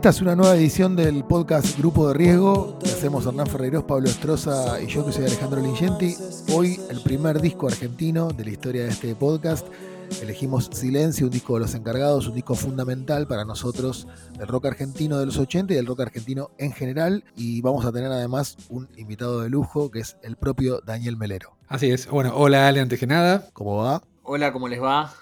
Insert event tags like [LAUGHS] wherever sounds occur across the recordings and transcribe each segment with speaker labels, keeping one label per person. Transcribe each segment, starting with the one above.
Speaker 1: Esta es una nueva edición del podcast Grupo de Riesgo que hacemos Hernán Ferreiros, Pablo Estroza y yo que soy Alejandro Lingenti. Hoy el primer disco argentino de la historia de este podcast. Elegimos Silencio, un disco de los encargados, un disco fundamental para nosotros del rock argentino de los 80 y del rock argentino en general. Y vamos a tener además un invitado de lujo que es el propio Daniel Melero.
Speaker 2: Así es. Bueno, hola Ale, antes que nada.
Speaker 1: ¿Cómo va?
Speaker 3: Hola, ¿cómo les va?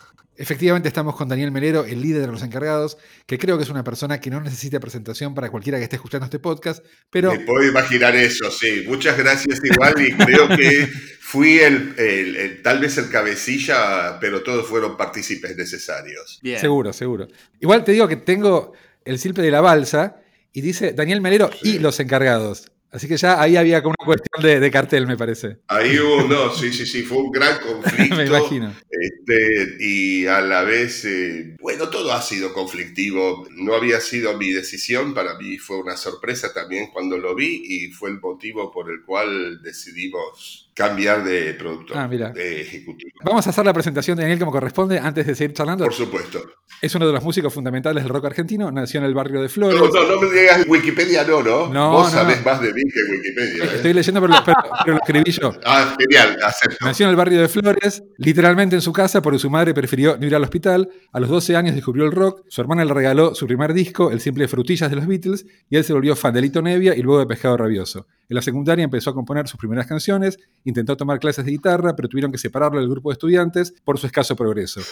Speaker 2: Efectivamente estamos con Daniel Melero, el líder de los encargados, que creo que es una persona que no necesita presentación para cualquiera que esté escuchando este podcast, pero...
Speaker 4: Me puedo imaginar eso, sí. Muchas gracias igual y creo que fui el, tal vez el cabecilla, pero todos fueron partícipes necesarios.
Speaker 2: Bien. Seguro, seguro. Igual te digo que tengo el silpe de la balsa y dice Daniel Melero y los encargados. Así que ya ahí había como una cuestión de, cartel, me parece.
Speaker 4: Ahí hubo, no, sí, sí, sí, fue un gran [LAUGHS] conflicto.
Speaker 2: me imagino.
Speaker 4: Este, y a la vez, eh, bueno, todo ha sido conflictivo. No había sido mi decisión, para mí fue una sorpresa también cuando lo vi y fue el motivo por el cual decidimos cambiar de productor,
Speaker 2: ah, mira.
Speaker 4: de ejecutivo.
Speaker 2: Vamos a hacer la presentación de Daniel como corresponde antes de seguir charlando.
Speaker 4: Por supuesto.
Speaker 2: Es uno de los músicos fundamentales del rock argentino, nació en el barrio de Flores.
Speaker 4: No, no, no me digas Wikipedia, no, ¿no?
Speaker 2: no
Speaker 4: Vos sabés más de mí que Wikipedia. ¿eh?
Speaker 2: Estoy leyendo, pero, pero, lo escribí yo. [LAUGHS]
Speaker 4: Ah, genial, acepto.
Speaker 2: Nació en el barrio de Flores, literalmente en su casa, porque su madre prefirió no ir al hospital. A los 12 años descubrió el rock, su hermana le regaló su primer disco, el simple Frutillas de los Beatles, y él se volvió fan de Lito Nevia y luego de Pescado Rabioso. En la secundaria empezó a componer sus primeras canciones, intentó tomar clases de guitarra, pero tuvieron que separarlo del grupo de estudiantes por su escaso progreso.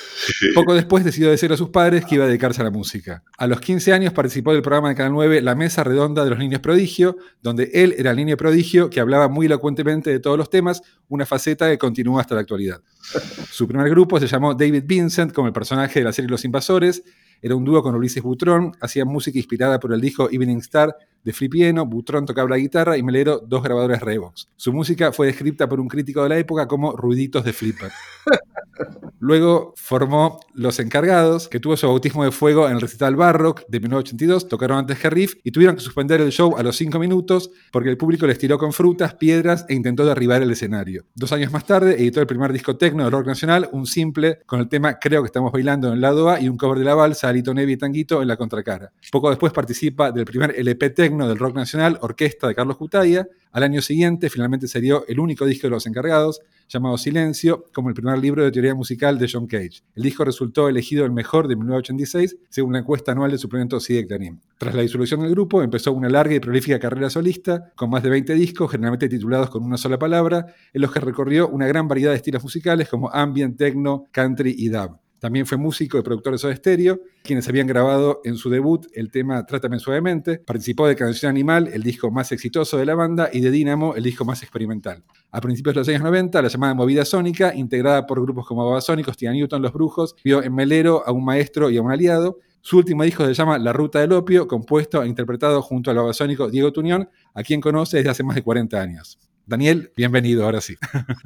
Speaker 2: Poco después decidió decir a sus padres que iba a dedicarse a la música. A los 15 años participó del programa de Canal 9 La Mesa Redonda de los Niños Prodigio, donde él era el niño prodigio que hablaba muy elocuentemente de todos los temas, una faceta que continúa hasta la actualidad. Su primer grupo se llamó David Vincent, como el personaje de la serie Los Invasores, era un dúo con Ulises Butrón, hacía música inspirada por el disco Evening Star de Flipieno, Butrón tocaba la guitarra y Melero dos grabadores Revox. Su música fue descrita por un crítico de la época como ruiditos de flipper. [LAUGHS] Luego formó Los Encargados, que tuvo su bautismo de fuego en el recital Barrock de 1982, tocaron antes que Riff y tuvieron que suspender el show a los cinco minutos porque el público les tiró con frutas, piedras e intentó derribar el escenario. Dos años más tarde editó el primer disco tecno de rock nacional, un simple con el tema Creo que estamos bailando en el lado A y un cover de la balsa, Alito Nevi y Tanguito en la contracara. Poco después participa del primer LP tecno del rock nacional, Orquesta de Carlos Cutaya. Al año siguiente finalmente se dio el único disco de los encargados, llamado Silencio, como el primer libro de teoría musical de John Cage. El disco resultó elegido el mejor de 1986, según la encuesta anual de suplemento CIDEC Tras la disolución del grupo, empezó una larga y prolífica carrera solista, con más de 20 discos, generalmente titulados con una sola palabra, en los que recorrió una gran variedad de estilos musicales como ambient, techno, country y dub. También fue músico y productor de Soda Stereo, quienes habían grabado en su debut el tema Trátame Suavemente. Participó de Canción Animal, el disco más exitoso de la banda, y de Dynamo, el disco más experimental. A principios de los años 90, la llamada Movida Sónica, integrada por grupos como Babasónicos, Tia Newton, Los Brujos, vio en Melero a un maestro y a un aliado. Su último disco se llama La Ruta del Opio, compuesto e interpretado junto al babasónico Diego Tuñón, a quien conoce desde hace más de 40 años. Daniel, bienvenido, ahora sí.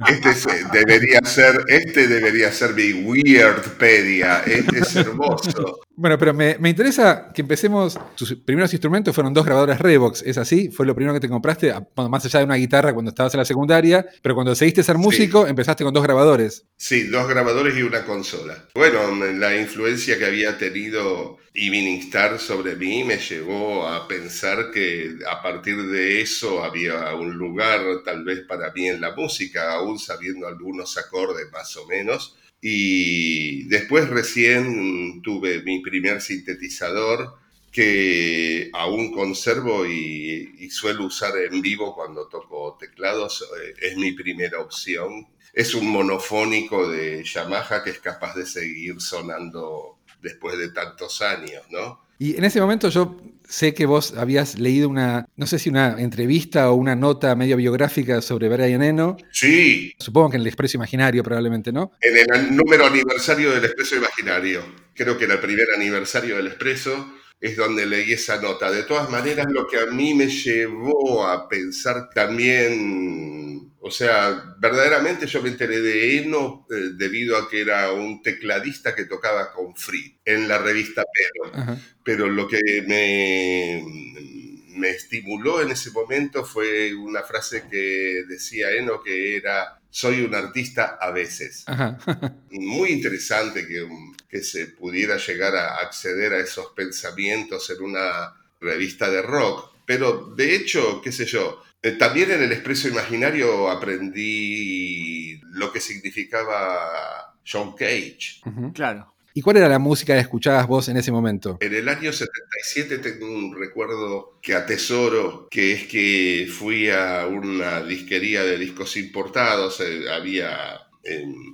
Speaker 4: Este debería ser, este debería ser mi Weirdpedia. Este es hermoso.
Speaker 2: Bueno, pero me, interesa que empecemos. Tus primeros instrumentos fueron dos grabadores Revox, ¿es así? Fue lo primero que te compraste, más allá de una guitarra cuando estabas en la secundaria, pero cuando seguiste ser músico empezaste con dos grabadores.
Speaker 4: Sí, dos grabadores y una consola. Bueno, la influencia que había tenido Evening Star sobre mí me llevó a pensar que a partir de eso había un lugar tal vez para mí en la música, aún sabiendo algunos acordes más o menos. Y después recién tuve mi primer sintetizador que aún conservo y, suelo usar en vivo cuando toco teclados. Eh, es mi primera opción. Es un monofónico de Yamaha que es capaz de seguir sonando después de tantos años, ¿no?
Speaker 2: Y en ese momento yo sé que vos habías leído una, no sé si una entrevista o una nota medio biográfica sobre Brian Eno.
Speaker 4: Sí.
Speaker 2: Supongo que en el Expreso Imaginario probablemente, ¿no?
Speaker 4: En el número aniversario del Expreso Imaginario. Creo que era el primer aniversario del Expreso es donde leí esa nota. De todas maneras, lo que a mí me llevó a pensar también, o sea, verdaderamente yo me enteré de Eno eh, debido a que era un tecladista que tocaba con Free en la revista Pero. Pero lo que me, me estimuló en ese momento fue una frase que decía Eno que era soy un artista a veces. Muy interesante que, que, se pudiera llegar a acceder a esos pensamientos en una revista de rock. Pero de hecho, qué sé yo, eh, también en el Expreso Imaginario aprendí lo que significaba John Cage.
Speaker 3: Claro.
Speaker 2: ¿Y cuál era la música que escuchabas vos en ese momento?
Speaker 4: En el año 77 tengo un recuerdo que atesoro, que es que fui a una disquería de discos importados, eh, había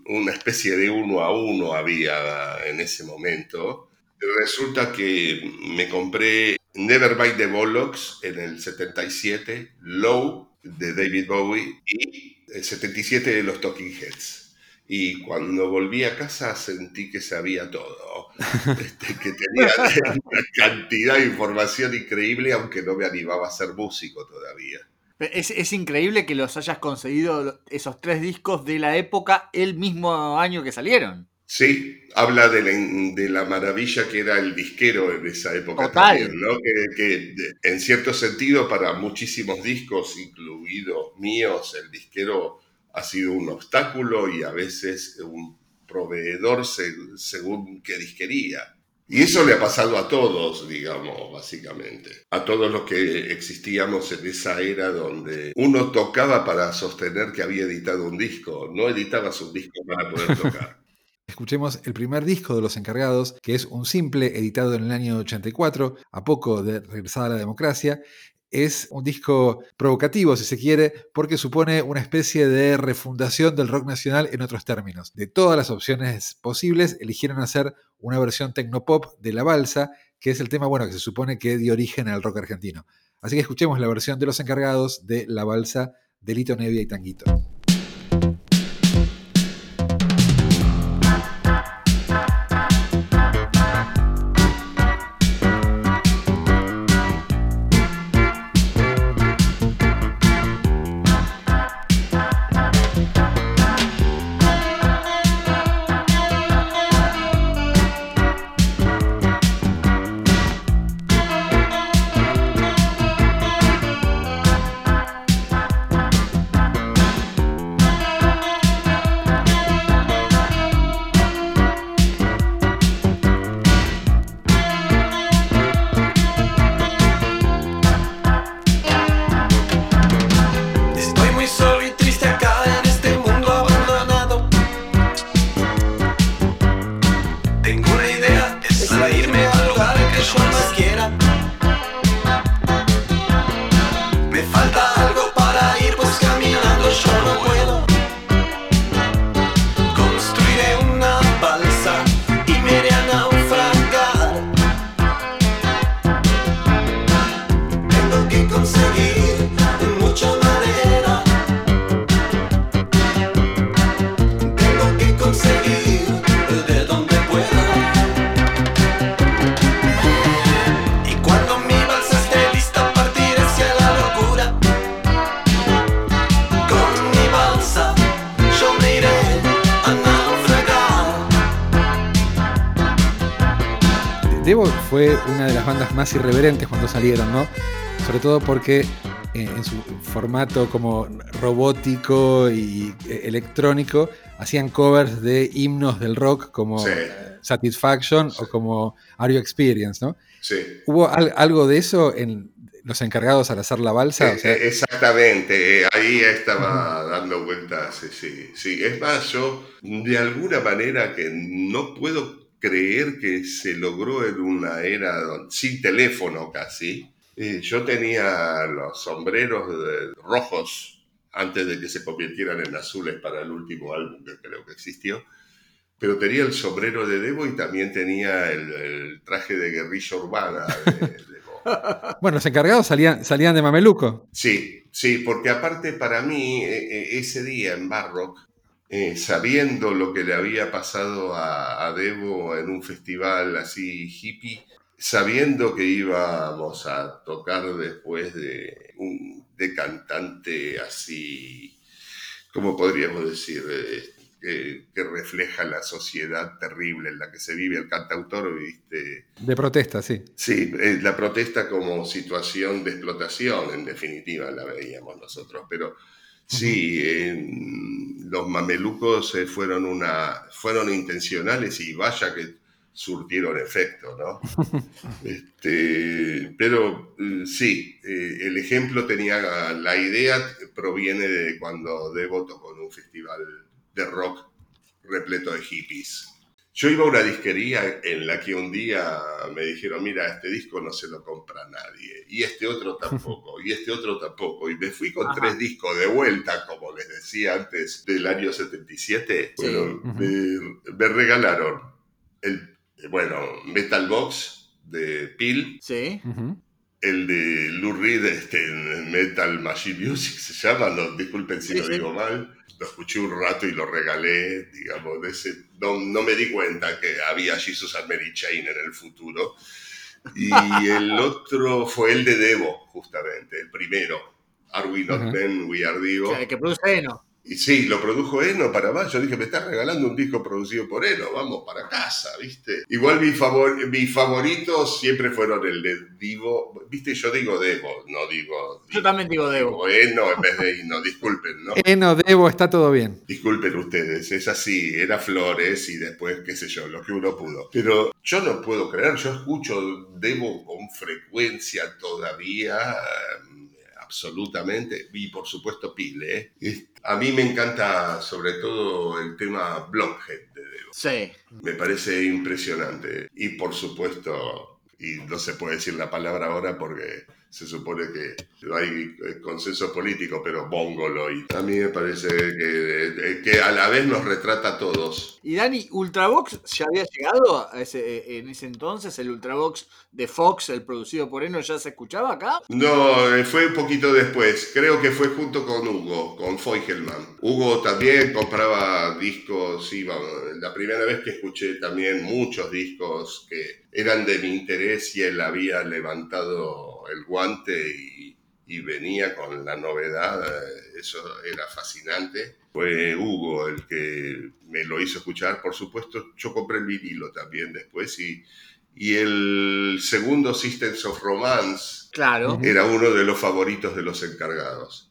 Speaker 4: una especie de uno a uno había en ese momento. Resulta que me compré Never Bite the Bollocks en el 77, Low de David Bowie y el 77 de los Talking Heads. Y cuando volví a casa sentí que sabía todo, [LAUGHS] este, que tenía una cantidad de información increíble, aunque no me animaba a ser músico todavía.
Speaker 3: Es, increíble que los hayas conseguido esos tres discos de la época el mismo año que salieron.
Speaker 4: Sí, habla de la, maravilla que era el disquero en esa época también, ¿no? Que, en cierto sentido para muchísimos discos, incluidos míos, el disquero ha sido un obstáculo y a veces un proveedor según qué disquería. Y eso le ha pasado a todos, digamos, básicamente. A todos los que existíamos en esa era donde uno tocaba para sostener que había editado un disco, no editabas un disco para poder tocar. [LAUGHS]
Speaker 2: Escuchemos el primer disco de Los Encargados, que es un simple editado en el año 84, a poco de regresada a la democracia, es un disco provocativo, si se quiere, porque supone una especie de refundación del rock nacional en otros términos. De todas las opciones posibles, eligieron hacer una versión tecnopop de La Balsa, que es el tema bueno que se supone que dio origen al rock argentino. Así que escuchemos la versión de los encargados de La Balsa de Lito Nevia y Tanguito. Irreverentes cuando salieron, ¿no? Sobre todo porque eh, en su formato como robótico y eh, electrónico hacían covers de himnos del rock como Satisfaction o como Are You Experience, ¿no?
Speaker 4: Sí.
Speaker 2: ¿Hubo algo de eso en los encargados al hacer la balsa?
Speaker 4: Eh, exactamente, ahí estaba dando vueltas, sí, sí, sí. Es más, yo de alguna manera que no puedo creer que se logró en una era sin teléfono casi. yo tenía los sombreros rojos antes de que se convirtieran en azules para el último álbum que creo que existió. Pero tenía el sombrero de Debo y también tenía el, traje de guerrilla urbana de, [LAUGHS]
Speaker 2: bueno, los encargados salían, salían de Mameluco.
Speaker 4: Sí, sí, porque aparte para mí e, e, ese día en Barrock eh, sabiendo lo que le había pasado a, Debo en un festival así hippie, sabiendo que íbamos a tocar después de un de cantante así, ¿cómo podríamos decir? Eh, que, refleja la sociedad terrible en la que se vive el cantautor, ¿viste?
Speaker 2: De protesta, sí.
Speaker 4: Sí, eh, la protesta como situación de explotación, en definitiva, la veíamos nosotros, pero Sí, los mamelucos eh, fueron, una, fueron intencionales y vaya que surtieron efecto, ¿no? [LAUGHS] este, pero eh, sí, eh, el ejemplo tenía, la idea proviene de cuando Devo tocó en un festival de rock repleto de hippies. Yo iba a una disquería en la que un día me dijeron, mira, este disco no se lo compra nadie, y este otro tampoco, y este otro tampoco, y me fui con tres discos de vuelta, como les decía antes, del año 77. Bueno, me, regalaron el, bueno, Metal Box de Peel.
Speaker 3: Sí.
Speaker 4: El de Lou Reed, este, Metal Machine Music se llama, no, disculpen si lo digo mal lo escuché un rato y lo regalé, digamos, de ese, no, no, me di cuenta que había Jesus and Mary Chain en el futuro. Y [LAUGHS] el otro fue el de Devo, justamente, el primero. Are We Not Men, We Are Divo.
Speaker 3: que produce Eno.
Speaker 4: Y sí, lo produjo Eno para más. Yo dije, me estás regalando un disco producido por Eno, vamos para casa, ¿viste? Igual mi favor, mis favoritos siempre fueron el de Divo. ¿Viste? Yo digo Devo, no digo.
Speaker 3: Yo también digo Devo.
Speaker 4: Eno en vez de Eno, disculpen, ¿no?
Speaker 2: Eno, Devo, está todo bien.
Speaker 4: Disculpen ustedes, es así, era Flores y después, qué sé yo, lo que uno pudo. Pero yo no puedo creer, yo escucho Devo con frecuencia todavía absolutamente. Y por supuesto Pile. ¿eh? A mí me encanta sobre todo el tema Blockhead de Devo.
Speaker 3: Sí.
Speaker 4: Me parece impresionante. Y por supuesto, y no se puede decir la palabra ahora porque se supone que no hay eh, consenso político, pero y A mí me parece que, que, a la vez nos retrata a todos.
Speaker 3: Y Dani, ¿Ultravox ya había llegado ese, en ese entonces? ¿El Ultravox de Fox, el producido por Eno, ya se escuchaba acá?
Speaker 4: No, eh, fue un poquito después. Creo que fue junto con Hugo, con Feugelman. Hugo también compraba discos, iba, la primera vez que escuché también muchos discos que eran de mi interés y él había levantado el guante y, venía con la novedad, eh, eso era fascinante. Fue Hugo el que me lo hizo escuchar, por supuesto, yo compré el vinilo también después y, y el segundo Systems of Romance
Speaker 3: claro.
Speaker 4: era uno de los favoritos de los encargados.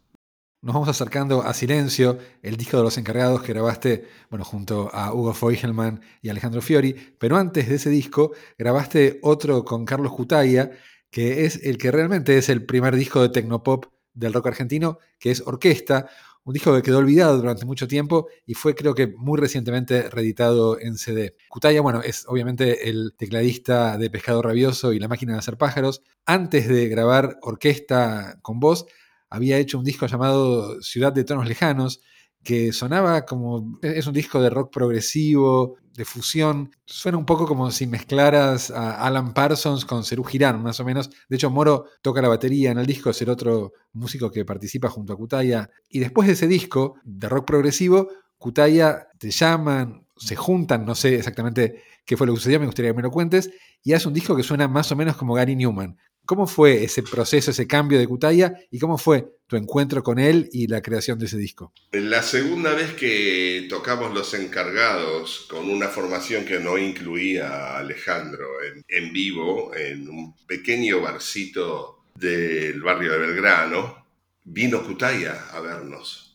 Speaker 2: Nos vamos acercando a Silencio, el disco de los encargados que grabaste bueno, junto a Hugo Feugelman y Alejandro Fiori, pero antes de ese disco grabaste otro con Carlos Cutaya, que es el que realmente es el primer disco de Tecnopop del rock argentino, que es Orquesta, un disco que quedó olvidado durante mucho tiempo y fue creo que muy recientemente reeditado en CD. Cutaya, bueno, es obviamente el tecladista de Pescado Rabioso y La Máquina de Hacer Pájaros. Antes de grabar Orquesta con voz, había hecho un disco llamado Ciudad de Tonos Lejanos, que sonaba como. Es un disco de rock progresivo, de fusión. Suena un poco como si mezclaras a Alan Parsons con Cerú Girán, más o menos. De hecho, Moro toca la batería en el disco, es el otro músico que participa junto a Kutaya. Y después de ese disco de rock progresivo, Kutaya te llaman, se juntan, no sé exactamente qué fue lo que sucedió, me gustaría que me lo cuentes, y hace un disco que suena más o menos como Gary Newman. ¿Cómo fue ese proceso, ese cambio de Cutaya y cómo fue tu encuentro con él y la creación de ese disco?
Speaker 4: La segunda vez que tocamos Los Encargados con una formación que no incluía a Alejandro en, vivo, en un pequeño barcito del barrio de Belgrano, vino Cutaya a vernos.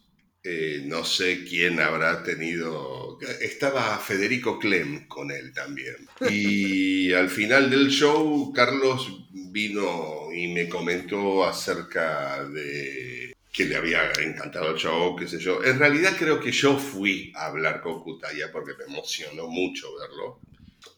Speaker 4: Eh, no sé quién habrá tenido. Estaba Federico Clem con él también. Y [LAUGHS] al final del show, Carlos vino y me comentó acerca de que le había encantado el show, qué sé yo. En realidad creo que yo fui a hablar con Kutaya porque me emocionó mucho verlo.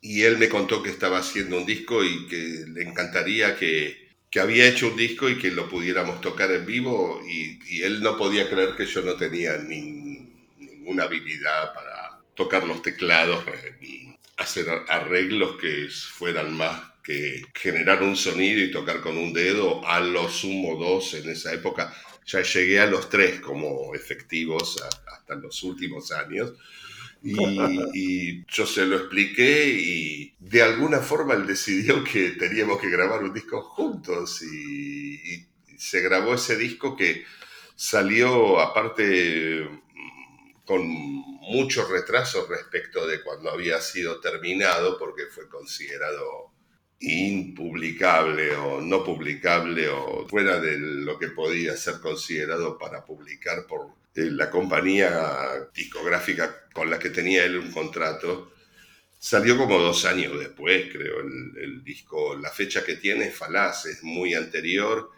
Speaker 4: Y él me contó que estaba haciendo un disco y que le encantaría que que había hecho un disco y que lo pudiéramos tocar en vivo y, él no podía creer que yo no tenía ninguna habilidad para tocar los teclados y hacer arreglos que fueran más que generar un sonido y tocar con un dedo, a lo sumo dos en esa época. Ya llegué a los tres como efectivos hasta los últimos años [LAUGHS] y, yo se lo expliqué y de alguna forma él decidió que teníamos que grabar un disco juntos y, se grabó ese disco que salió aparte con muchos retrasos respecto de cuando había sido terminado porque fue considerado impublicable o no publicable o fuera de lo que podía ser considerado para publicar por la compañía discográfica con la que tenía él un contrato, Salió como dos años después, creo, el, disco. La fecha que tiene es falaz, es muy anterior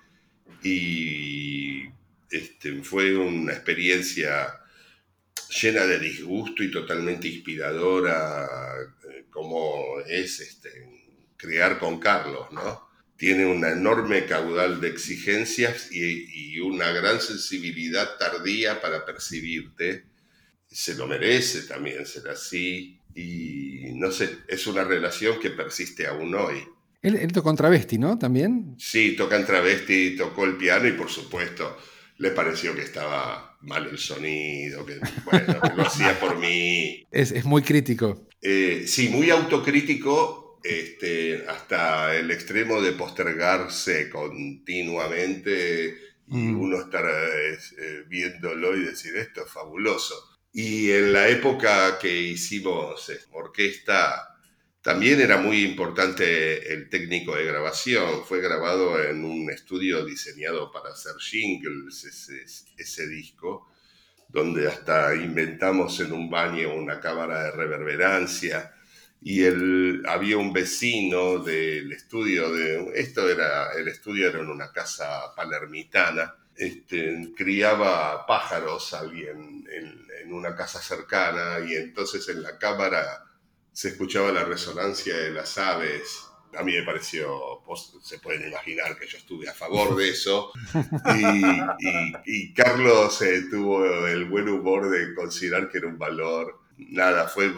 Speaker 4: y este, fue una experiencia llena de disgusto y totalmente inspiradora, eh, como es este, crear con Carlos, ¿no? Tiene una enorme caudal de exigencias y, y una gran sensibilidad tardía para percibirte. Se lo merece también ser así. Y no sé, es una relación que persiste aún hoy.
Speaker 2: Él, él tocó en travesti, ¿no? También.
Speaker 4: Sí, toca en travesti, tocó el piano y por supuesto le pareció que estaba mal el sonido, que, bueno, lo hacía por mí. [LAUGHS]
Speaker 2: Es, muy crítico.
Speaker 4: Eh, sí, muy autocrítico, este, hasta el extremo de postergarse continuamente y mm. uno estar eh, viéndolo y decir, esto es fabuloso. Y en la época que hicimos eh, orquesta, también era muy importante el técnico de grabación. Fue grabado en un estudio diseñado para hacer jingles ese, disco, donde hasta inventamos en un baño una cámara de reverberancia y el, había un vecino del estudio de esto era el estudio era en una casa palermitana este, criaba pájaros alguien en, una casa cercana y entonces en la cámara se escuchaba la resonancia de las aves. A mí me pareció, se pueden imaginar que yo estuve a favor de eso. Y, Carlos eh, tuvo el buen humor de considerar que era un valor. Nada, fue,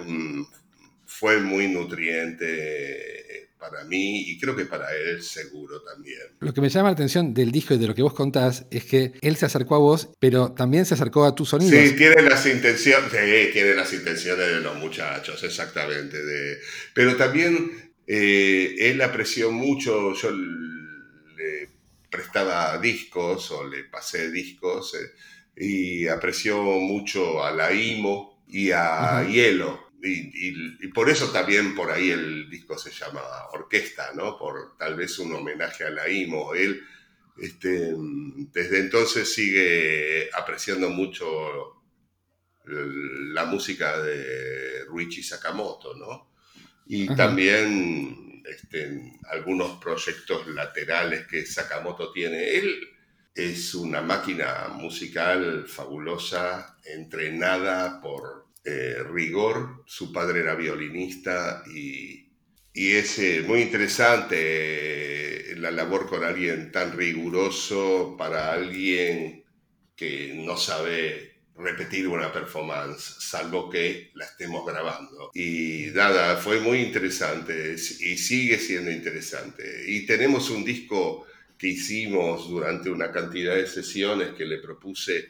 Speaker 4: fue muy nutriente para mí y creo que para él seguro también.
Speaker 2: Lo que me llama la atención del disco y de lo que vos contás es que él se acercó a vos, pero también se acercó a tus sonidos.
Speaker 4: Sí, tiene las intenciones, tiene las intenciones de los muchachos, exactamente. De, pero también eh, él apreció mucho, yo le prestaba discos o le pasé discos eh, y apreció mucho a la IMO y a Hielo y, por eso también por ahí el disco se llama Orquesta, ¿no? Por tal vez un homenaje a la IMO. Él este, desde entonces sigue apreciando mucho la música de Ruichi Sakamoto, ¿no? Y también este, algunos proyectos laterales que Sakamoto tiene. Él es una máquina musical fabulosa, entrenada por eh, rigor. Su padre era violinista y, es eh, muy interesante eh, la labor con alguien tan riguroso para alguien que no sabe repetir una performance, salvo que la estemos grabando. Y nada, fue muy interesante y sigue siendo interesante. Y tenemos un disco que hicimos durante una cantidad de sesiones que le propuse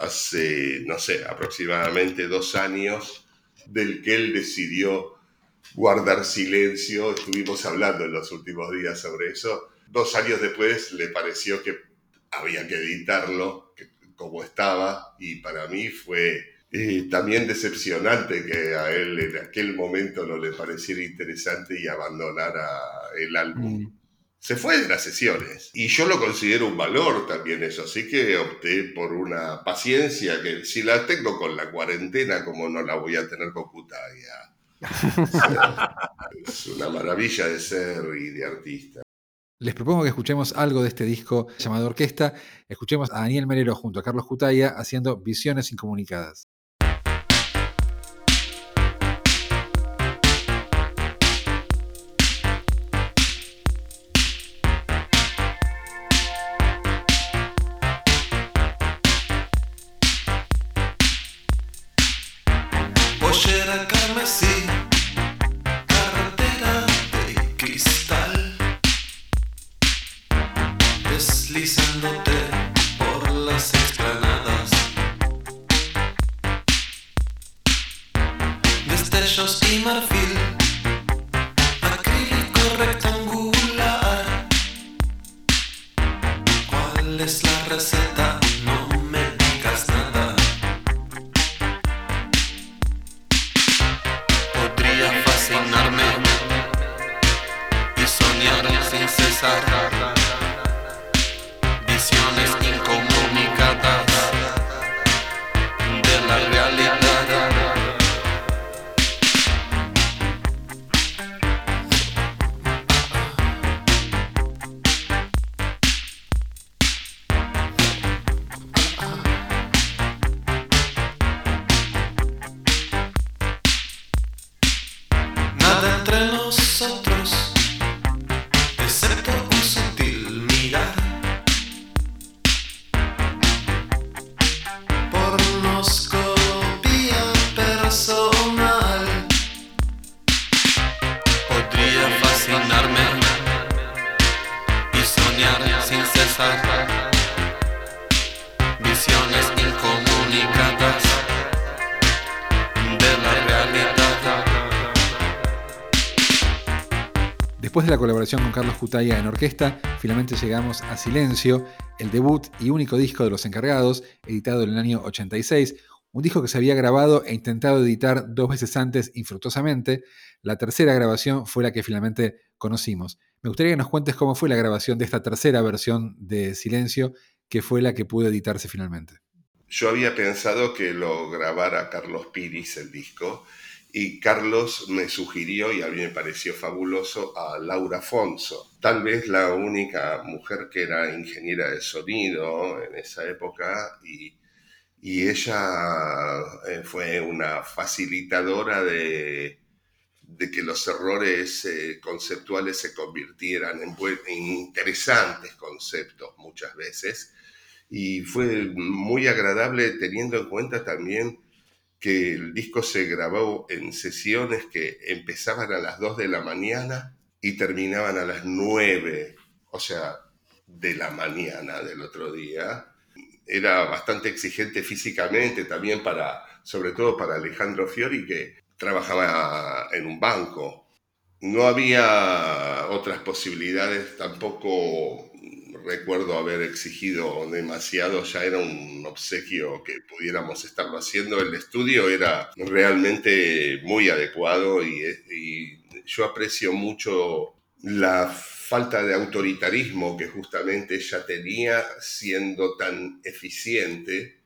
Speaker 4: hace, no sé, aproximadamente dos años, del que él decidió guardar silencio. Estuvimos hablando en los últimos días sobre eso. Dos años después le pareció que había que editarlo como estaba y para mí fue eh, también decepcionante que a él en aquel momento no le pareciera interesante y abandonara el álbum. Mm se fue de las sesiones. Y yo lo considero un valor también eso, así que opté por una paciencia que si la tengo con la cuarentena, como no la voy a tener con Cutaya. [LAUGHS] es una maravilla de ser y de artista.
Speaker 2: Les propongo que escuchemos algo de este disco llamado Orquesta. Escuchemos a Daniel Merero junto a Carlos Cutaya haciendo Visiones Incomunicadas. Después de la colaboración con Carlos Cutaya en orquesta, finalmente llegamos a Silencio, el debut y único disco de Los Encargados, editado en el año 86, un disco que se había grabado e intentado editar dos veces antes infructuosamente. La tercera grabación fue la que finalmente conocimos. Me gustaría que nos cuentes cómo fue la grabación de esta tercera versión de Silencio, que fue la que pudo editarse finalmente.
Speaker 4: Yo había pensado que lo grabara Carlos Piris el disco y Carlos me sugirió, y a mí me pareció fabuloso, a Laura Afonso, tal vez la única mujer que era ingeniera de sonido en esa época y, y ella eh, fue una facilitadora de, de que los errores eh, conceptuales se convirtieran en, en, interesantes conceptos muchas veces. Y fue muy agradable teniendo en cuenta también que el disco se grabó en sesiones que empezaban a las 2 de la mañana y terminaban a las 9, o sea, de la mañana del otro día. Era bastante exigente físicamente también para, sobre todo para Alejandro Fiori, que trabajaba en un banco. No había otras posibilidades, tampoco recuerdo haber exigido demasiado, ya era un obsequio que pudiéramos estarlo haciendo. El estudio era realmente muy adecuado y, yo aprecio mucho la falta de autoritarismo que justamente ella tenía siendo tan eficiente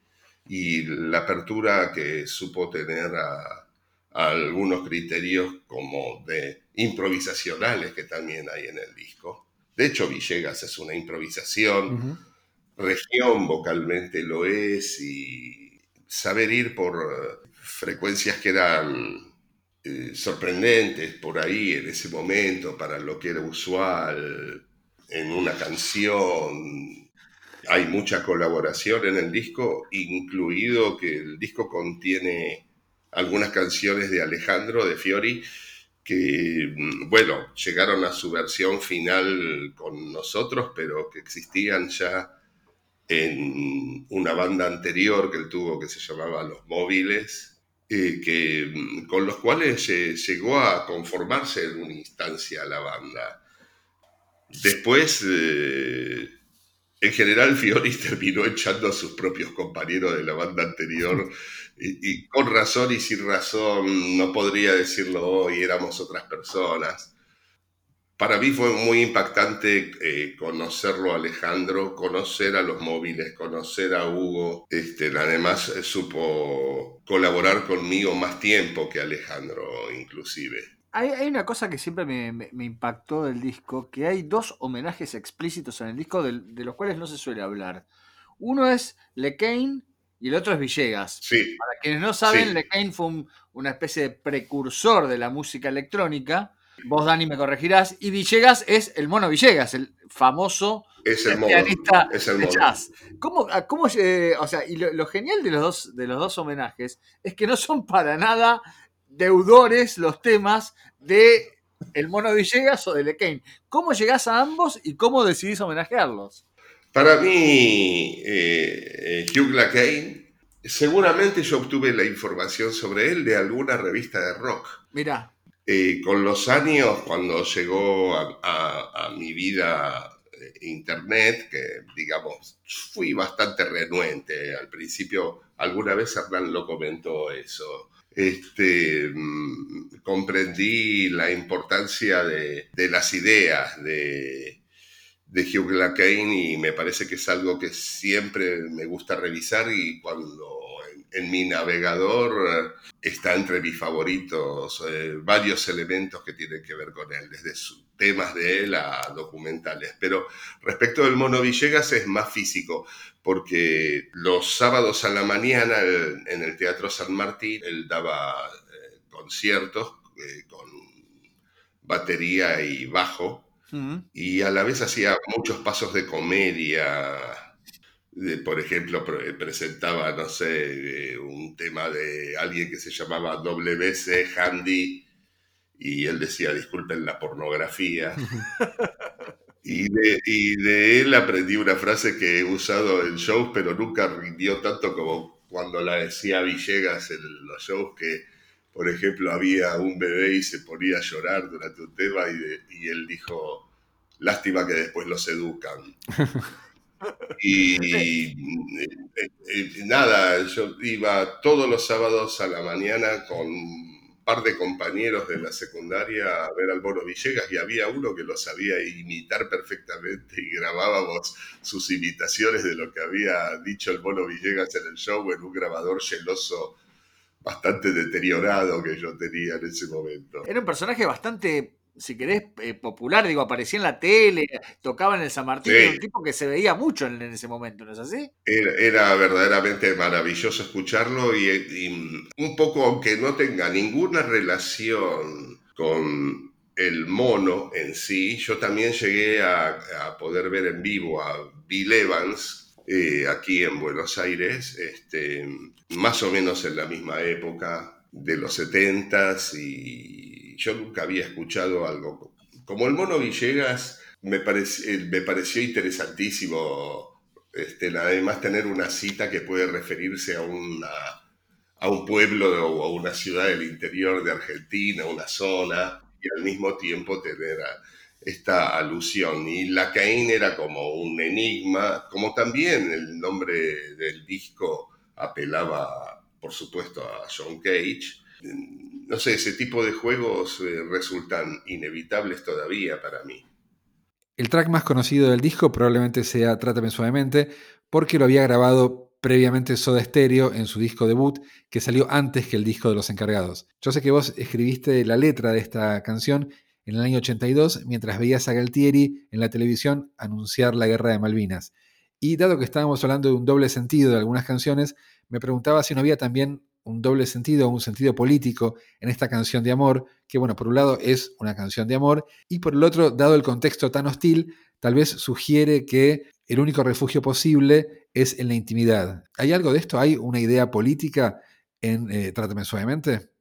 Speaker 4: y la apertura que supo tener a, algunos criterios como de improvisacionales que también hay en el disco. De hecho, Villegas es una improvisación, uh -huh. región vocalmente lo es, y saber ir por frecuencias que eran eh, sorprendentes por ahí en ese momento para lo que era usual en una canción. Hay mucha colaboración en el disco, incluido que el disco contiene algunas canciones de Alejandro de Fiori que, bueno, llegaron a su versión final con nosotros, pero que existían ya en una banda anterior que él tuvo que se llamaba Los Móviles, eh, que, con los cuales eh, llegó a conformarse en una instancia la banda. Después, eh, en general, Fiori [LAUGHS] terminó echando a sus propios compañeros de la banda anterior. [LAUGHS] Y, con razón y sin razón, no podría decirlo hoy, éramos otras personas. Para mí fue muy impactante eh, conocerlo a Alejandro, conocer a los móviles, conocer a Hugo. Este, además, eh, supo colaborar conmigo más tiempo que Alejandro, inclusive.
Speaker 3: Hay, una cosa que siempre me, impactó del disco, que hay dos homenajes explícitos en el disco de, de los cuales no se suele hablar. Uno es LeCain y el otro es Villegas.
Speaker 4: Sí.
Speaker 3: Para quienes no saben,
Speaker 4: Sí.
Speaker 3: LeCain fue un- una especie de precursor de la música electrónica. Vos, Dani, me corregirás. Y Villegas es el mono Villegas, el famoso
Speaker 4: Es el modo.
Speaker 3: pianista
Speaker 4: Es el
Speaker 3: de
Speaker 4: modo.
Speaker 3: jazz. ¿Cómo, cómo, eh, o sea, y lo, lo genial de los, dos, de los dos homenajes es que no son para nada deudores los temas de el mono Villegas o de LeCain. ¿Cómo llegás a ambos y cómo decidís homenajearlos?
Speaker 4: Para mí, eh, eh, Hugh Lacane, seguramente yo obtuve la información sobre él de alguna revista de rock.
Speaker 3: Mirá,
Speaker 4: Eh, con los años, cuando llegó a, a- a mi vida eh, internet, que digamos, fui bastante renuente al principio, alguna vez Hernán lo comentó eso. Este, mm, comprendí la importancia de, de las ideas de, de Hugh Lacane y me parece que es algo que siempre me gusta revisar y cuando en, mi navegador eh, está entre mis favoritos eh, varios elementos que tienen que ver con él, desde sus temas de él a documentales. Pero respecto del Mono Villegas es más físico, porque los sábados a la mañana el- en el Teatro San Martín él daba eh, conciertos eh, con batería y bajo Y a la vez hacía muchos pasos de comedia. De, por ejemplo, pre- presentaba, no sé, eh, un tema de alguien que se llamaba WC Handy y él decía, disculpen la pornografía. [LAUGHS] Y de, y de él aprendí una frase que he usado en shows, pero nunca rindió tanto como cuando la decía Villegas en los shows, que por ejemplo había un bebé y se ponía a llorar durante un tema y, de- y él dijo, lástima que después los educan. [LAUGHS] Y eh, eh, nada, yo iba todos los sábados a la mañana con un par de compañeros de la secundaria a ver al Bono Villegas y había uno que lo sabía imitar perfectamente y grabábamos sus imitaciones de lo que había dicho el Bono Villegas en el show en un grabador geloso bastante deteriorado que yo tenía en ese momento.
Speaker 3: Era un personaje bastante, si querés, eh, popular, digo, aparecía en la tele, tocaba en el San Martín,
Speaker 4: Sí.
Speaker 3: era un tipo que se veía mucho en, en ese momento, ¿no es así?
Speaker 4: Era, era verdaderamente maravilloso escucharlo y, y un poco, aunque no tenga ninguna relación con el mono en sí, yo también llegué a, a poder ver en vivo a Bill Evans eh, aquí en Buenos Aires, este, más o menos en la misma época de los 70s y yo nunca había escuchado algo como el mono Villegas. Me, me pareció interesantísimo este, además tener una cita que puede referirse a, un pueblo o a una ciudad del interior de Argentina, una zona, y al mismo tiempo tener esta alusión. Y la Caín era como un enigma, como también el nombre del disco apelaba, por supuesto, a John Cage. No sé, ese tipo de juegos eh, resultan inevitables todavía para mí.
Speaker 2: El track más conocido del disco probablemente sea Trátame Suavemente, porque lo había grabado previamente Soda Stereo en su disco debut, que salió antes que el disco de los encargados. Yo sé que vos escribiste la letra de esta canción en el año 82 mientras veías a Galtieri en la televisión anunciar la guerra de Malvinas. Y dado que estábamos hablando de un doble sentido de algunas canciones, me preguntaba si no había también un doble sentido un sentido político en esta canción de amor, que bueno, por un lado es una canción de amor, y por el otro, dado el contexto tan hostil, tal vez sugiere que el único refugio posible es en la intimidad. ¿Hay algo de esto? ¿Hay una idea política en eh, Trátame Suavemente?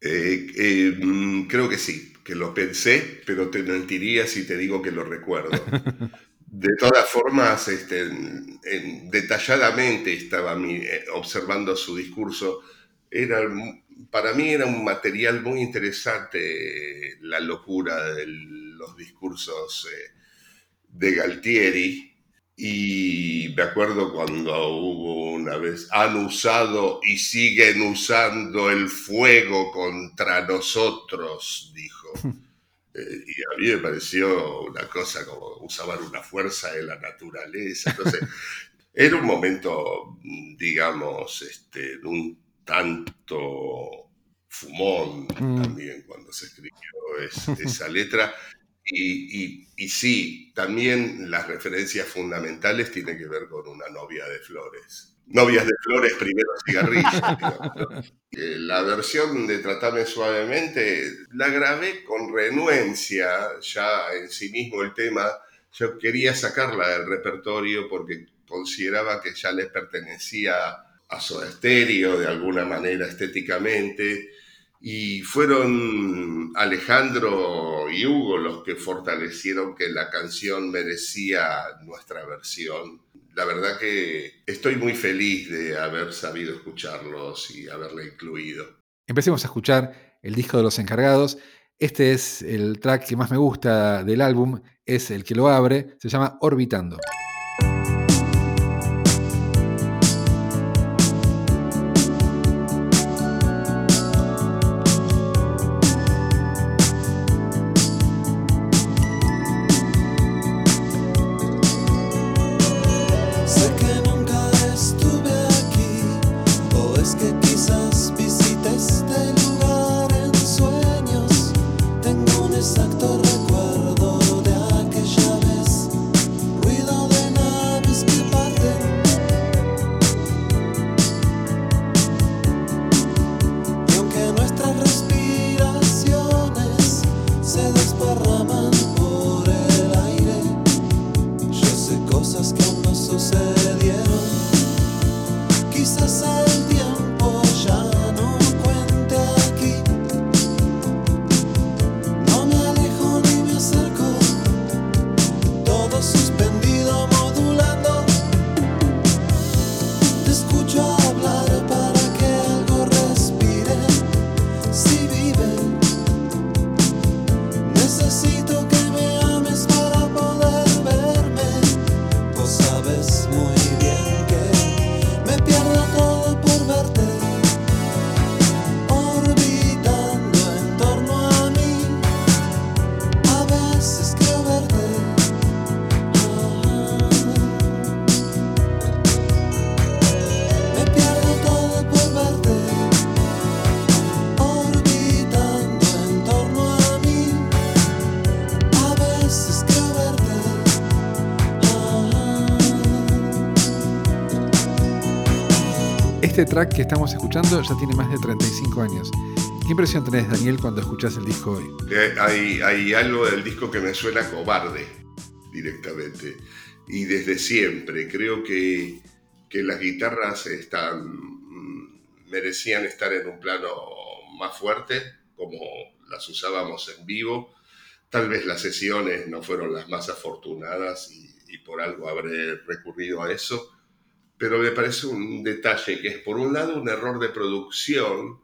Speaker 4: Eh, eh, mm, creo que sí, que lo pensé, pero te mentiría si te digo que lo recuerdo. [LAUGHS] De todas formas, este, en- en- detalladamente estaba mi- eh, observando su discurso. Era, para mí era un material muy interesante la locura de los discursos de Galtieri. Y me acuerdo cuando hubo una vez, han usado y siguen usando el fuego contra nosotros, dijo. [LAUGHS] Eh, y a mí me pareció una cosa como usaban una fuerza de la naturaleza. Entonces, [LAUGHS] era un momento, digamos, este, un tanto fumón
Speaker 2: Mm.
Speaker 4: también cuando se escribió es- esa letra. Y, y- y sí, también las referencias fundamentales tienen que ver con una novia de flores. Novias de flores, primero cigarrillos. [LAUGHS] Eh, La versión de Tratame Suavemente la grabé con renuencia, ya en sí mismo el tema. Yo quería sacarla del repertorio porque consideraba que ya les pertenecía a Soda Stereo de alguna manera estéticamente. Y fueron Alejandro y Hugo los que fortalecieron que la canción merecía nuestra versión. La verdad que estoy muy feliz de haber sabido escucharlos y haberla incluido.
Speaker 2: Empecemos a escuchar el disco de los encargados. Este es el track que más me gusta del álbum, es el que lo abre, se llama Orbitando.
Speaker 5: Este
Speaker 2: track que estamos escuchando ya tiene más de 35 años. ¿Qué impresión tenés, Daniel, cuando escuchás el disco hoy?
Speaker 4: Eh, Hay, algo del disco que me suena cobarde directamente. Y desde siempre. Creo que, que las guitarras están, mm, merecían estar en un plano más fuerte, como las usábamos en vivo. Tal vez las sesiones no fueron las más afortunadas y, y por algo habré recurrido a eso. Pero me parece un detalle que es, por un lado, un error de producción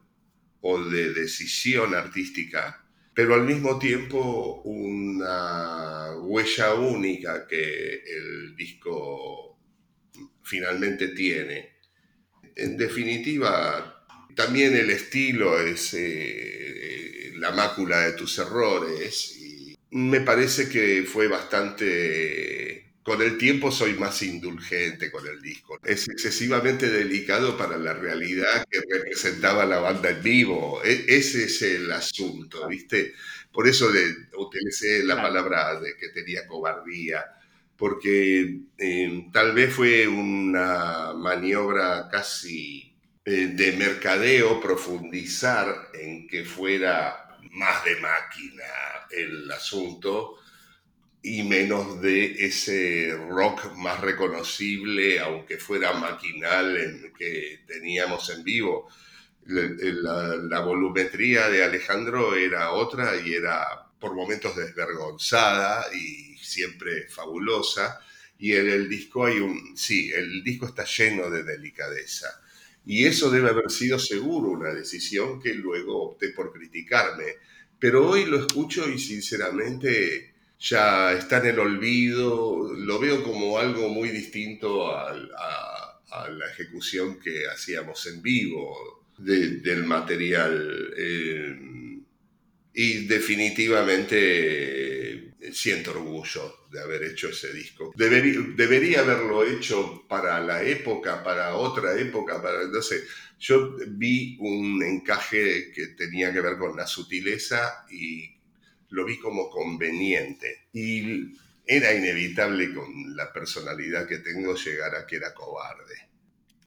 Speaker 4: o de decisión artística, pero al mismo tiempo una huella única que el disco finalmente tiene. En definitiva, también el estilo es eh, la mácula de tus errores y me parece que fue bastante... Con el tiempo soy más indulgente con el disco. Es excesivamente delicado para la realidad que representaba la banda en vivo. E- ese es el asunto, ¿viste? Por eso le- utilicé la palabra de que tenía cobardía, porque eh, tal vez fue una maniobra casi eh, de mercadeo profundizar en que fuera más de máquina el asunto y menos de ese rock más reconocible, aunque fuera maquinal, en que teníamos en vivo. La, la- la volumetría de Alejandro era otra y era por momentos desvergonzada y siempre fabulosa. Y en el disco hay un, sí, el disco está lleno de delicadeza. Y eso debe haber sido seguro una decisión que luego opté por criticarme. Pero hoy lo escucho y sinceramente ya está en el olvido, lo veo como algo muy distinto al- a, a la ejecución que hacíamos en vivo de- del material. eh, y definitivamente eh, siento orgullo de haber hecho ese disco. Debería, debería haberlo hecho para la época, para otra época, para, no sé, yo vi un encaje que tenía que ver con la sutileza y lo vi como conveniente. Y era inevitable con la personalidad que tengo llegar a que era cobarde.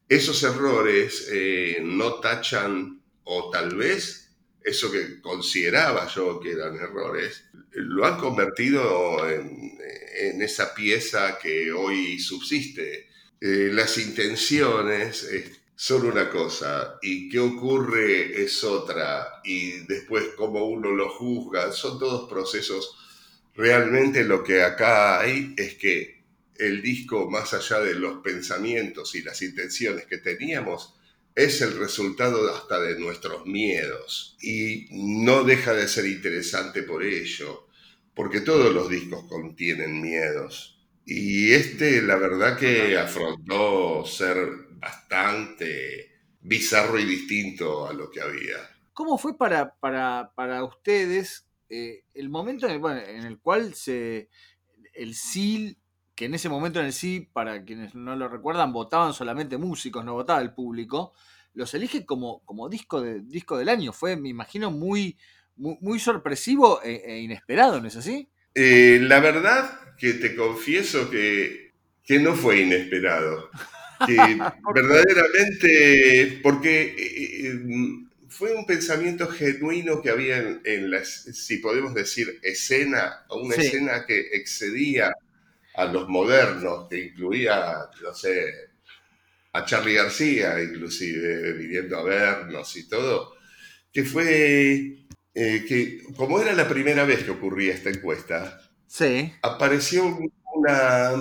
Speaker 4: Esos errores eh, no tachan, o tal vez eso que consideraba yo que eran errores, lo han convertido en, esa pieza que hoy subsiste. Eh, las intenciones eh, son una cosa y qué ocurre es otra y después cómo uno lo juzga, son todos procesos. Realmente lo que acá hay es que el disco, más allá de los pensamientos y las intenciones que teníamos, es el resultado hasta de nuestros miedos y no deja de ser interesante por ello, porque todos los discos contienen miedos. Y este, la verdad que afrontó ser bastante bizarro y distinto a lo que había.
Speaker 3: ¿Cómo fue para, para, para ustedes eh, el momento en el, bueno, en el cual se el sí, que en ese momento en el sí, para quienes no lo recuerdan, votaban solamente músicos, no votaba el público, los elige como, como disco, de, disco del año? Fue, me imagino, muy, muy, muy sorpresivo e, e inesperado, ¿no es así?
Speaker 4: Eh, la verdad que te confieso que, que no fue inesperado. [LAUGHS] [LAUGHS] Que verdaderamente, porque eh, eh, fue un pensamiento genuino que había en, en la, si podemos decir, escena, una
Speaker 3: Sí.
Speaker 4: escena que excedía a los modernos, que incluía, no sé, a Charlie García, inclusive, viniendo a vernos y todo, que fue eh, que, como era la primera vez que ocurría esta encuesta,
Speaker 3: Sí.
Speaker 4: apareció una,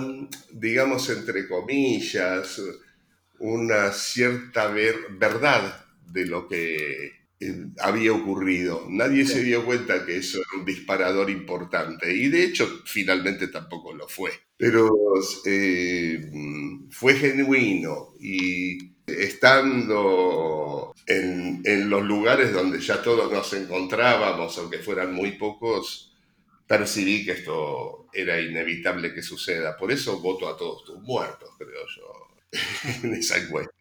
Speaker 4: digamos, entre comillas, una cierta ver- verdad de lo que eh, había ocurrido. Nadie se dio cuenta que eso era un disparador importante y de hecho finalmente tampoco lo fue. Pero eh, fue genuino y estando en, en los lugares donde ya todos nos encontrábamos, aunque fueran muy pocos, percibí que esto era inevitable que suceda. Por eso voto a todos tus muertos, creo yo, [LAUGHS] en esa encuesta.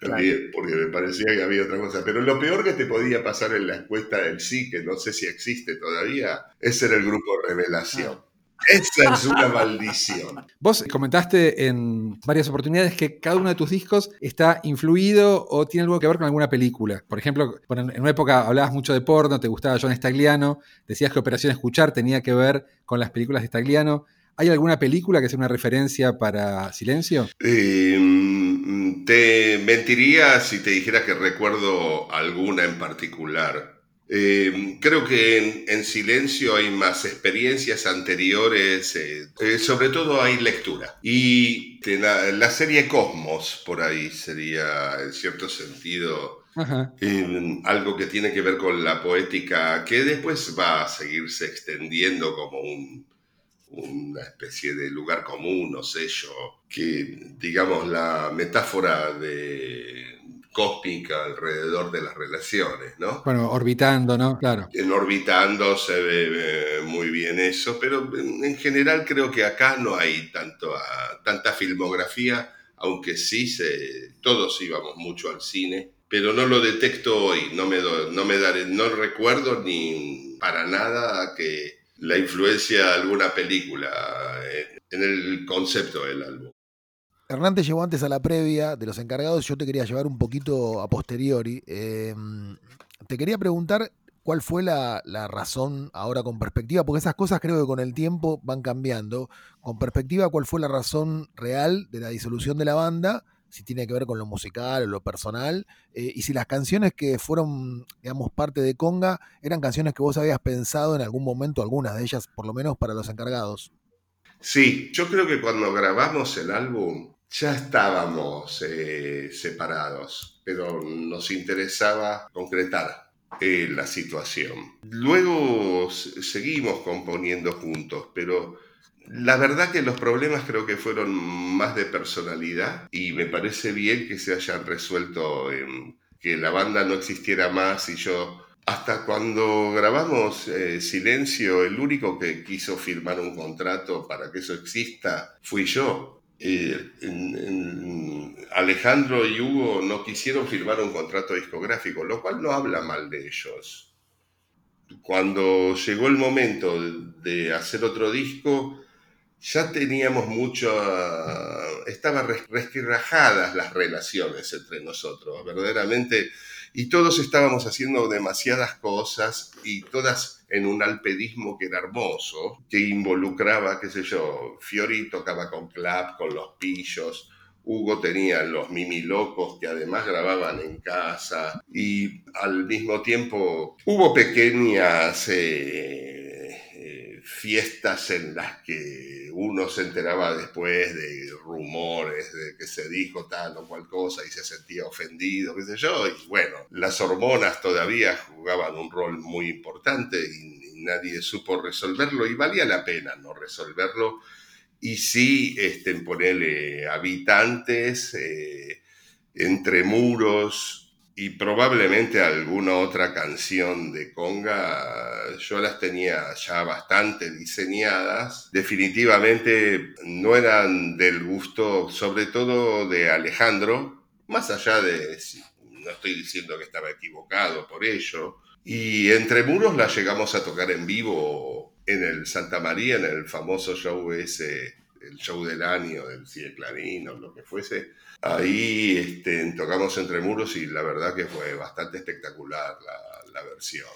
Speaker 4: También, porque me parecía que había otra cosa. Pero lo peor que te podía pasar en la encuesta del sí, que no sé si existe todavía, es ser el grupo Revelación. Esa es una maldición.
Speaker 2: Vos comentaste en varias oportunidades que cada uno de tus discos está influido o tiene algo que ver con alguna película. Por ejemplo, en una época hablabas mucho de porno, te gustaba John Stagliano, decías que Operación Escuchar tenía que ver con las películas de Stagliano. ¿Hay alguna película que sea una referencia para Silencio?
Speaker 4: Eh, mm, te mentiría si te dijera que recuerdo alguna en particular. Eh, creo que en, en Silencio hay más experiencias anteriores, eh, eh, sobre todo hay lectura. Y la, la serie Cosmos, por ahí sería en cierto sentido eh, algo que tiene que ver con la poética, que después va a seguirse extendiendo como un, una especie de lugar común, no sé yo, que digamos la metáfora de cósmica alrededor de las relaciones, ¿no?
Speaker 2: Bueno, orbitando, ¿no? Claro.
Speaker 4: En orbitando se ve eh, muy bien eso, pero en, en general creo que acá no hay tanto, ah, tanta filmografía, aunque sí se, todos íbamos mucho al cine, pero no lo detecto hoy, no me, do- no me daré, no recuerdo ni para nada que la influencia de alguna película eh, en el concepto del álbum.
Speaker 1: Hernán te llevó antes a la previa de los encargados, yo te quería llevar un poquito a posteriori. Eh, te quería preguntar cuál fue la, la razón ahora con perspectiva, porque esas cosas creo que con el tiempo van cambiando. Con perspectiva, ¿cuál fue la razón real de la disolución de la banda? Si tiene que ver con lo musical o lo personal, eh, y si las canciones que fueron, digamos, parte de Conga eran canciones que vos habías pensado en algún momento, algunas de ellas, por lo menos para los encargados.
Speaker 4: Sí, yo creo que cuando grabamos el álbum ya estábamos eh, separados, pero nos interesaba concretar eh, la situación. Luego seguimos componiendo juntos, pero la verdad que los problemas creo que fueron más de personalidad y me parece bien que se hayan resuelto en que la banda no existiera más y yo hasta cuando grabamos eh, Silencio, el único que quiso firmar un contrato para que eso exista fui yo. Eh, Alejandro y Hugo no quisieron firmar un contrato discográfico, lo cual no habla mal de ellos. Cuando llegó el momento de hacer otro disco, ya teníamos mucho, estaban res- resquebrajadas las relaciones entre nosotros, verdaderamente, y todos estábamos haciendo demasiadas cosas y todas en un alpedismo que era hermoso, que involucraba, qué sé yo, Fiori tocaba con Clap, con los pillos, Hugo tenía los Mimi Locos que además grababan en casa y al mismo tiempo hubo pequeñas eh, fiestas en las que uno se enteraba después de rumores de que se dijo tal o cual cosa y se sentía ofendido, qué sé yo, y bueno, las hormonas todavía jugaban un rol muy importante y, nadie supo resolverlo y valía la pena no resolverlo. Y sí este, ponerle habitantes eh, entre muros y probablemente alguna otra canción de conga, yo las tenía ya bastante diseñadas. Definitivamente no eran del gusto, sobre todo de Alejandro, más allá de, no estoy diciendo que estaba equivocado por ello. Y entre muros las llegamos a tocar en vivo en el Santa María, en el famoso show el show del año, del Cide Clarín o lo que fuese. Ahí este, tocamos entre muros y la verdad que fue bastante espectacular la, la versión.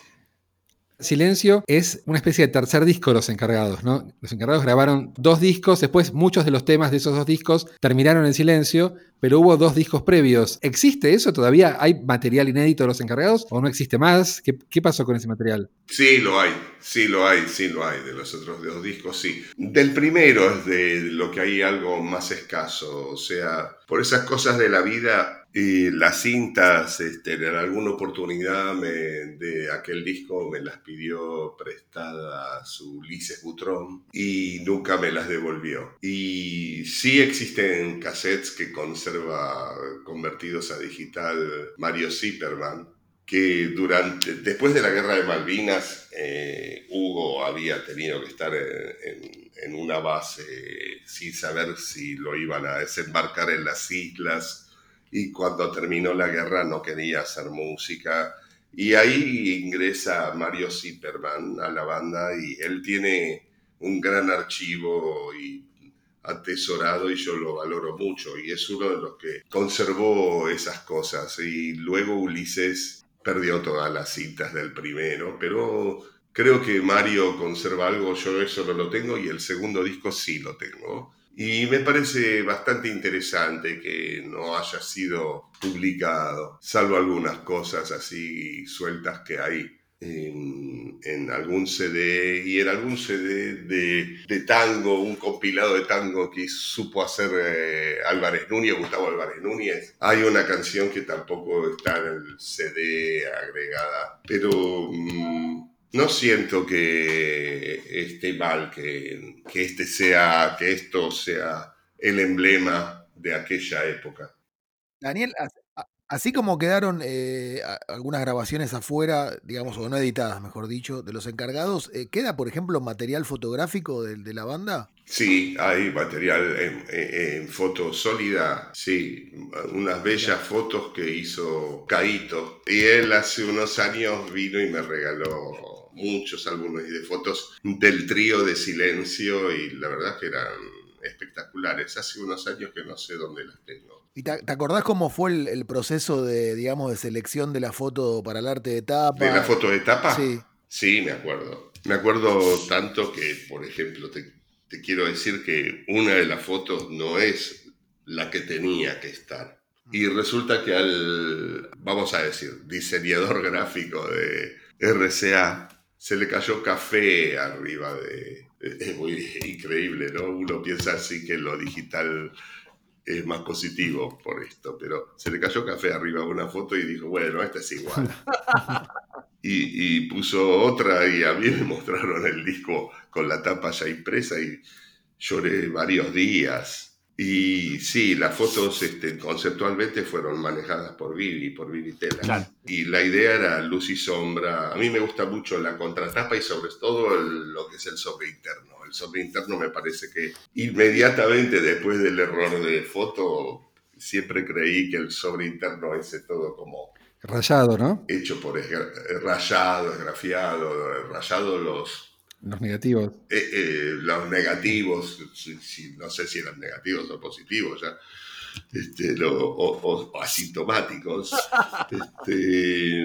Speaker 2: Silencio es una especie de tercer disco de los encargados, ¿no? Los encargados grabaron dos discos, después muchos de los temas de esos dos discos terminaron en silencio, pero hubo dos discos previos. ¿Existe eso todavía? ¿Hay material inédito de los encargados o no existe más? ¿Qué, qué pasó con ese material?
Speaker 4: Sí, lo hay, sí lo hay, sí lo hay, de los otros dos discos, sí. Del primero es de lo que hay algo más escaso, o sea, por esas cosas de la vida, y las cintas, este, en alguna oportunidad me- de aquel disco me las pidió prestadas Ulises Butrón y nunca me las devolvió. Y sí existen cassettes que convertidos a digital Mario Zipperman, que durante, después de la guerra de Malvinas, eh, Hugo había tenido que estar en una base sin saber si lo iban a desembarcar en las islas y cuando terminó la guerra no quería hacer música. Y ahí ingresa Mario Zipperman a la banda y él tiene un gran archivo y atesorado y yo lo valoro mucho y es uno de los que conservó esas cosas y luego Ulises perdió todas las citas del primero, pero creo que Mario conserva algo, yo eso no lo tengo y el segundo disco sí lo tengo. Y me parece bastante interesante que no haya sido publicado, salvo algunas cosas así sueltas que hay en, en algún CD y en algún CD de, de tango, un compilado de tango que supo hacer eh, Álvarez Núñez, Gustavo Álvarez Núñez. Hay una canción que tampoco está en el CD agregada, pero mm, no siento que esté mal que, que este sea, que esto sea el emblema de aquella época.
Speaker 1: Daniel, así como quedaron eh, algunas grabaciones afuera, digamos, o no editadas, mejor dicho, de los encargados, eh, ¿queda, por ejemplo, material fotográfico de, de la banda?
Speaker 4: Sí, hay material en, en- en foto sólida, sí, unas bellas fotos que hizo Caito. Y él hace unos años vino y me regaló muchos álbumes de fotos del trío de silencio y la verdad que eran espectaculares. Hace unos años que no sé dónde las tengo.
Speaker 1: ¿Y te, te acordás cómo fue el, el proceso de, digamos, de selección de la foto para el arte de tapa?
Speaker 4: ¿De la foto de tapa?
Speaker 1: Sí.
Speaker 4: Sí, me acuerdo. Me acuerdo tanto que, por ejemplo, te, te quiero decir que una de las fotos no es la que tenía que estar. Y resulta que al, vamos a decir, diseñador [LAUGHS] gráfico de RCA, se le cayó café arriba de... Es muy increíble, ¿no? Uno piensa así que lo digital es más positivo por esto, pero se le cayó café arriba de una foto y dijo, bueno, esta es igual. [LAUGHS] y, y puso otra y a mí me mostraron el disco con la tapa ya impresa y lloré varios días. Y sí, las fotos este, conceptualmente fueron manejadas por Vivi, por Vivi Tela.
Speaker 3: Claro.
Speaker 4: Y la idea era luz y sombra. A mí me gusta mucho la contratapa y sobre todo el- lo que es el sobre interno. El sobre interno me parece que inmediatamente después del error de foto, siempre creí que el sobre interno ese todo como
Speaker 2: Rayado, ¿no?
Speaker 4: hecho por rayado, esgrafiado, rayado los,
Speaker 2: Los negativos.
Speaker 4: eh, eh, los negativos, si- si- no sé si eran negativos o positivos ya, este, lo- o, o- o asintomáticos. [LAUGHS] Este,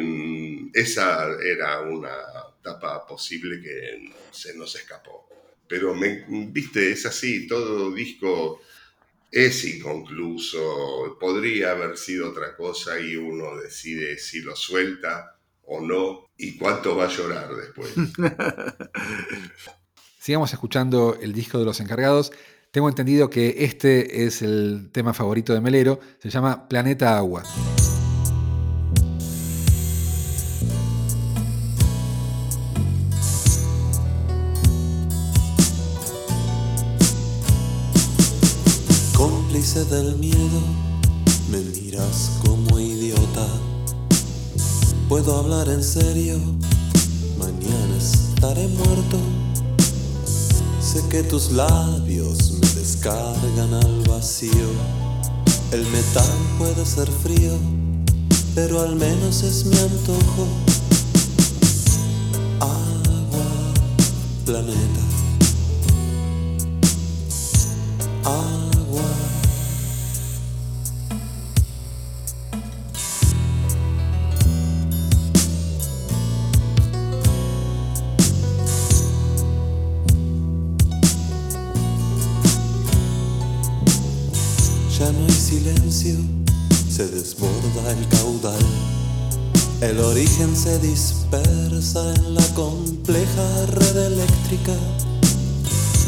Speaker 4: esa era una tapa posible que se nos escapó. Pero, me, viste, es así, todo disco es inconcluso, podría haber sido otra cosa y uno decide si lo suelta o no y cuánto va a llorar después. [LAUGHS]
Speaker 2: Sigamos escuchando el disco de los encargados. Tengo entendido que este es el tema favorito de Melero. Se llama Planeta Agua.
Speaker 5: Cómplice del miedo, me miras como. Puedo hablar en serio, mañana estaré muerto. Sé que tus labios me descargan al vacío. El metal puede ser frío, pero al menos es mi antojo. Agua, planeta. El origen se dispersa en la compleja red eléctrica.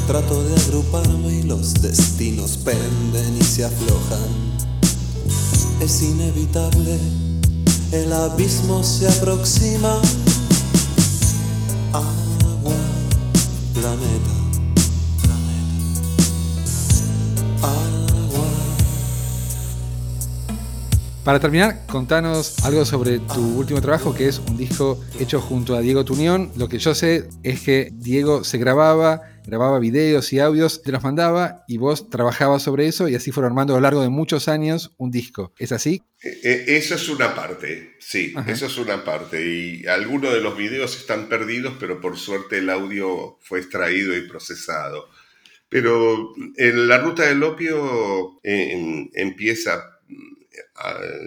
Speaker 5: Trato de agruparme y los destinos penden y se aflojan. Es inevitable, el abismo se aproxima.
Speaker 2: Para terminar, contanos algo sobre tu último trabajo, que es un disco hecho junto a Diego Tunión. Lo que yo sé es que Diego se grababa, grababa videos y audios, te los mandaba y vos trabajabas sobre eso y así fueron armando a lo largo de muchos años un disco. ¿Es así?
Speaker 4: Eh, eh, Eso es una parte, sí,
Speaker 2: Ajá.
Speaker 4: eso es una parte. Y algunos de los videos están perdidos, pero por suerte el audio fue extraído y procesado. Pero en la ruta del opio eh, en- empieza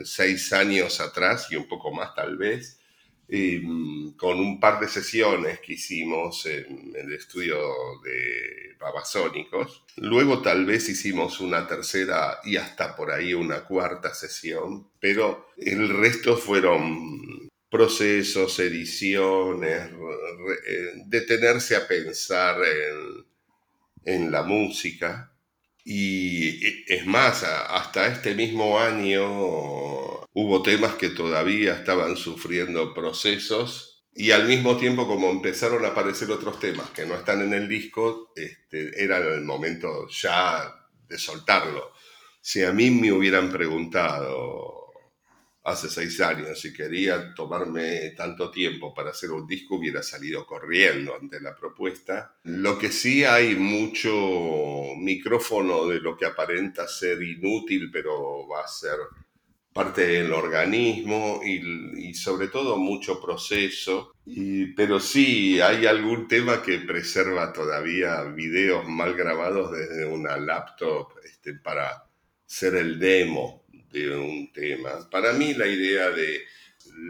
Speaker 4: seis años atrás y un poco más tal vez, eh, con un par de sesiones que hicimos en el estudio de Babasónicos. Luego tal vez hicimos una tercera y hasta por ahí una cuarta sesión, pero el resto fueron procesos, ediciones, re- eh, detenerse a pensar en, en la música. Y es más, hasta este mismo año hubo temas que todavía estaban sufriendo procesos y al mismo tiempo como empezaron a aparecer otros temas que no están en el disco, este, era el momento ya de soltarlo. Si a mí me hubieran preguntado hace seis años si quería tomarme tanto tiempo para hacer un disco, hubiera salido corriendo ante la propuesta. Lo que sí hay mucho micrófono de lo que aparenta ser inútil, pero va a ser parte del organismo y, y sobre todo mucho proceso. Pero sí, hay algún tema que preserva todavía videos mal grabados desde una laptop este, para ser el demo de un tema. Para mí la idea de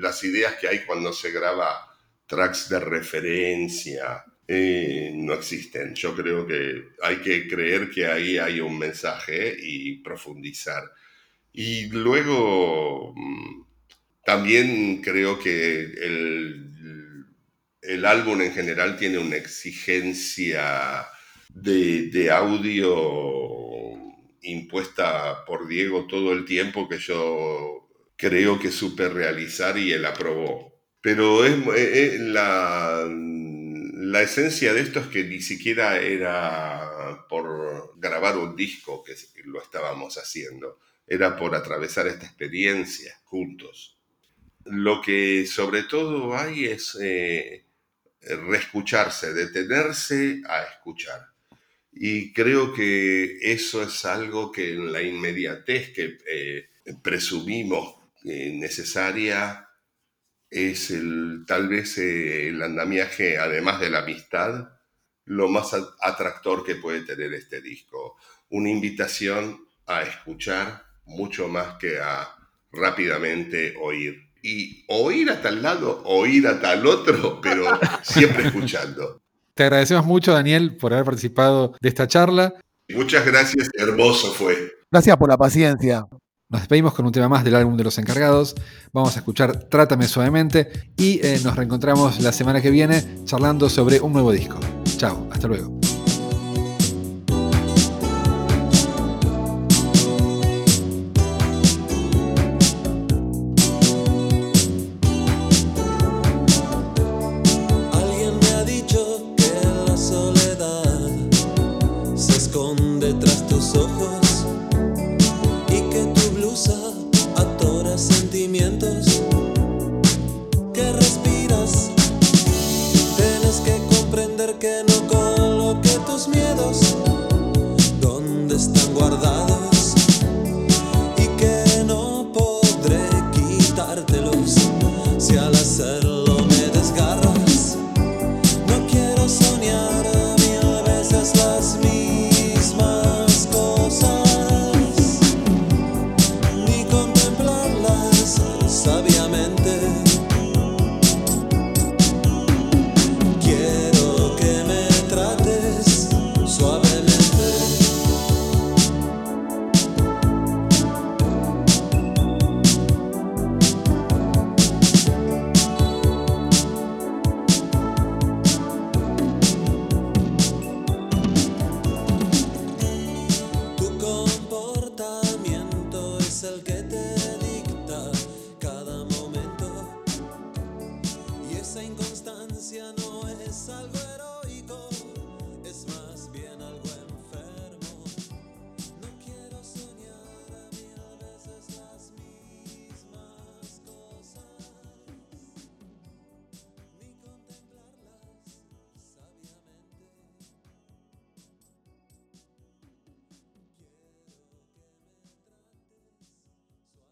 Speaker 4: las ideas que hay cuando se graba tracks de referencia eh, no existen. Yo creo que hay que creer que ahí hay un mensaje y profundizar. Y luego mm, también creo que el, el álbum en general tiene una exigencia de, de audio impuesta por Diego todo el tiempo que yo creo que supe realizar y él aprobó. Pero es, la, la esencia de esto es que ni siquiera era por grabar un disco que lo estábamos haciendo, era por atravesar esta experiencia juntos. Lo que sobre todo hay es eh, reescucharse, detenerse a escuchar. Y creo que eso es algo que en la inmediatez que eh, presumimos eh, necesaria es el, tal vez eh, el andamiaje, además de la amistad, lo más atractor que puede tener este disco. Una invitación a escuchar mucho más que a rápidamente oír. Y oír a tal lado, oír a tal otro, pero siempre escuchando.
Speaker 2: Te agradecemos mucho, Daniel, por haber participado de esta charla.
Speaker 4: Muchas gracias, hermoso fue.
Speaker 1: Gracias por la paciencia.
Speaker 2: Nos despedimos con un tema más del álbum de los encargados. Vamos a escuchar Trátame suavemente y eh, nos reencontramos la semana que viene charlando sobre un nuevo disco. Chao, hasta luego.